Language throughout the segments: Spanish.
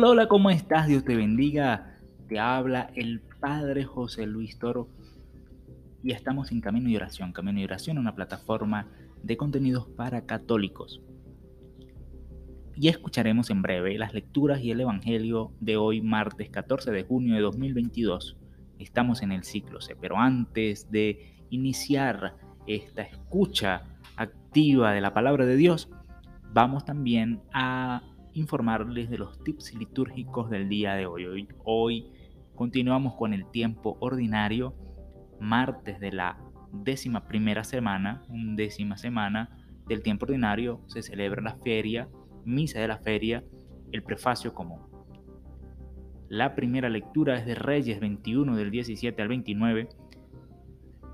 Hola, hola, ¿cómo estás? Dios te bendiga. Te habla el Padre José Luis Toro y estamos en Camino y Oración. Camino y Oración, una plataforma de contenidos para católicos. Y escucharemos en breve las lecturas y el Evangelio de hoy, martes 14 de junio de 2022. Estamos en el ciclo C, pero antes de iniciar esta escucha activa de la palabra de Dios, vamos también a informarles de los tips litúrgicos del día de hoy. Hoy, continuamos con el tiempo ordinario, martes de la décima primera semana, décima semana del tiempo ordinario, se celebra la feria, misa de la feria, el prefacio común. La primera lectura es de Reyes 21 del 17 al 29.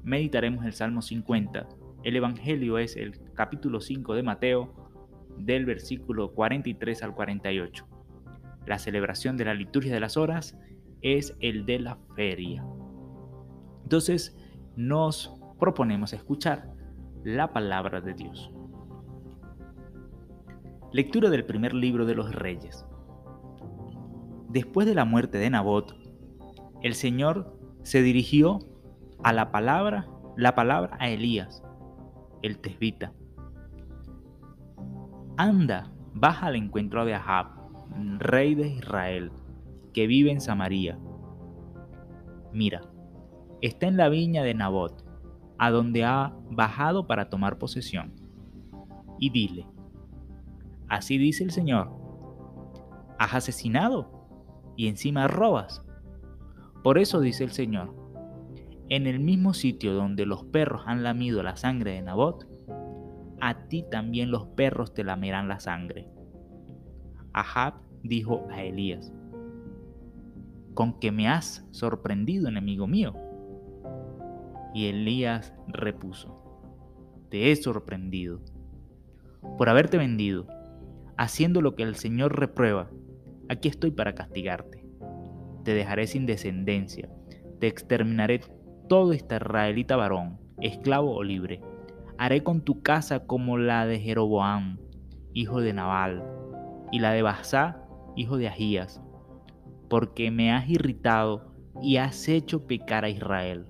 Meditaremos el Salmo 50. El Evangelio es el capítulo 5 de Mateo, del versículo 43 al 48. La celebración de la liturgia de las horas es el de la feria. Entonces nos proponemos escuchar la palabra de Dios. Lectura del primer libro de los reyes. Después de la muerte de Nabot, el Señor se dirigió a la palabra, la palabra a Elías, el tesbita, Anda, baja al encuentro de Ahab, rey de Israel, que vive en Samaria. Mira, está en la viña de Nabot, a donde ha bajado para tomar posesión. Y dile, así dice el Señor, has asesinado y encima robas. Por eso dice el Señor, en el mismo sitio donde los perros han lamido la sangre de Nabot, a ti también los perros te lamerán la sangre. Ahab dijo a Elías, con que me has sorprendido, enemigo mío. Y Elías repuso, te he sorprendido por haberte vendido, haciendo lo que el Señor reprueba. Aquí estoy para castigarte. Te dejaré sin descendencia, te exterminaré todo este israelita varón, esclavo o libre Haré con tu casa como la de Jeroboam, hijo de Nabal, y la de Basá, hijo de Ahías, porque me has irritado y has hecho pecar a Israel.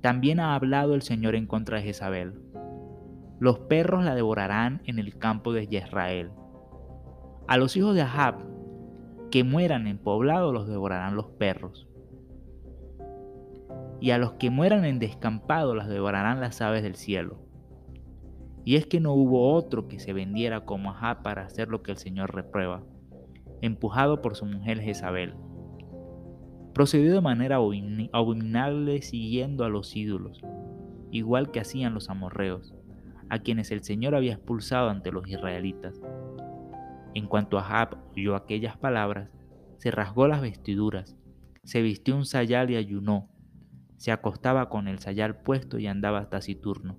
También ha hablado el Señor en contra de Jezabel. Los perros la devorarán en el campo de Israel. A los hijos de Ahab, que mueran en poblado, los devorarán los perros y a los que mueran en descampado las devorarán las aves del cielo. Y es que no hubo otro que se vendiera como Ahab para hacer lo que el Señor reprueba, empujado por su mujer Jezabel. Procedió de manera abominable siguiendo a los ídolos, igual que hacían los amorreos, a quienes el Señor había expulsado ante los israelitas. En cuanto Ahab oyó aquellas palabras, se rasgó las vestiduras, se vistió un sayal y ayunó se acostaba con el sayal puesto y andaba taciturno.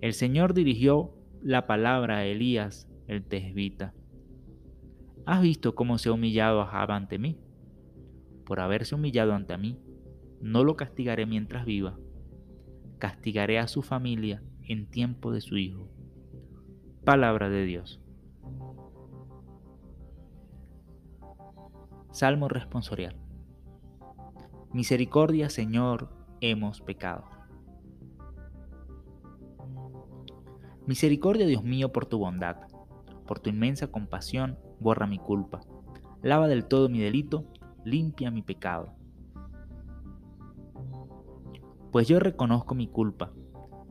El Señor dirigió la palabra a Elías, el tesbita. ¿Has visto cómo se ha humillado a Jab ante mí? Por haberse humillado ante mí, no lo castigaré mientras viva. Castigaré a su familia en tiempo de su hijo. Palabra de Dios. Salmo responsorial. Misericordia, Señor, hemos pecado. Misericordia, Dios mío, por tu bondad, por tu inmensa compasión, borra mi culpa. Lava del todo mi delito, limpia mi pecado. Pues yo reconozco mi culpa,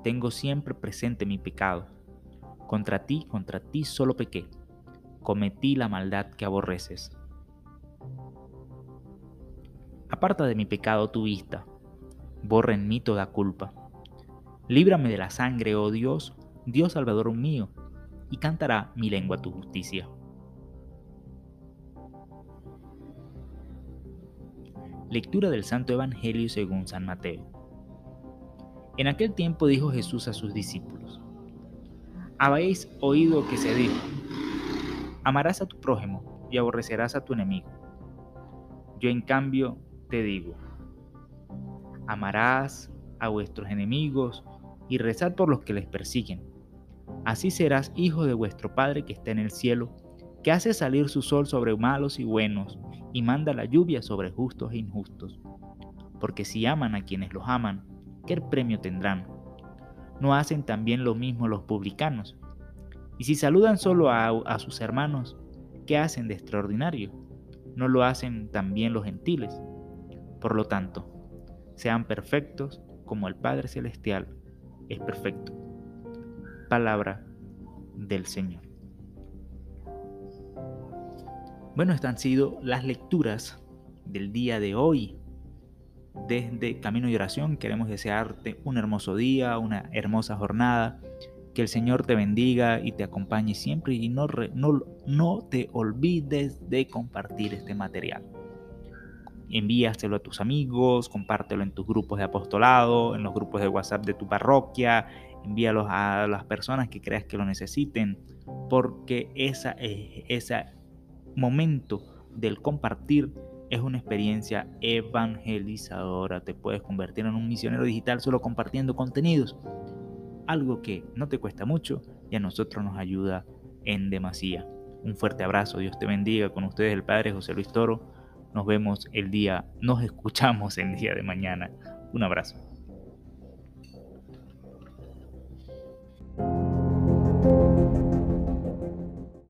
tengo siempre presente mi pecado. Contra ti, contra ti solo pequé, cometí la maldad que aborreces. Aparta de mi pecado tu vista, borra en mí toda culpa. Líbrame de la sangre, oh Dios, Dios Salvador mío, y cantará mi lengua tu justicia. Lectura del Santo Evangelio según San Mateo. En aquel tiempo dijo Jesús a sus discípulos, Habéis oído que se dijo, amarás a tu prójimo y aborrecerás a tu enemigo. Yo en cambio te digo, amarás a vuestros enemigos y rezad por los que les persiguen. Así serás hijo de vuestro Padre que está en el cielo, que hace salir su sol sobre malos y buenos, y manda la lluvia sobre justos e injustos. Porque si aman a quienes los aman, ¿qué premio tendrán? ¿No hacen también lo mismo los publicanos? Y si saludan solo a, a sus hermanos, ¿qué hacen de extraordinario? ¿No lo hacen también los gentiles? Por lo tanto, sean perfectos como el Padre Celestial es perfecto. Palabra del Señor. Bueno, estas han sido las lecturas del día de hoy. Desde Camino y Oración queremos desearte un hermoso día, una hermosa jornada. Que el Señor te bendiga y te acompañe siempre y no, no, te olvides de compartir este material envíaselo a tus amigos, compártelo en tus grupos de apostolado, en los grupos de WhatsApp de tu parroquia, envíalos a las personas que creas que lo necesiten, porque eh, ese momento del compartir es una experiencia evangelizadora. Te puedes convertir en un misionero digital solo compartiendo contenidos. Algo que no te cuesta mucho y a nosotros nos ayuda en demasía. Un fuerte abrazo, Dios te bendiga. Con ustedes el Padre José Luis Toro nos vemos el día, nos escuchamos el día de mañana. Un abrazo.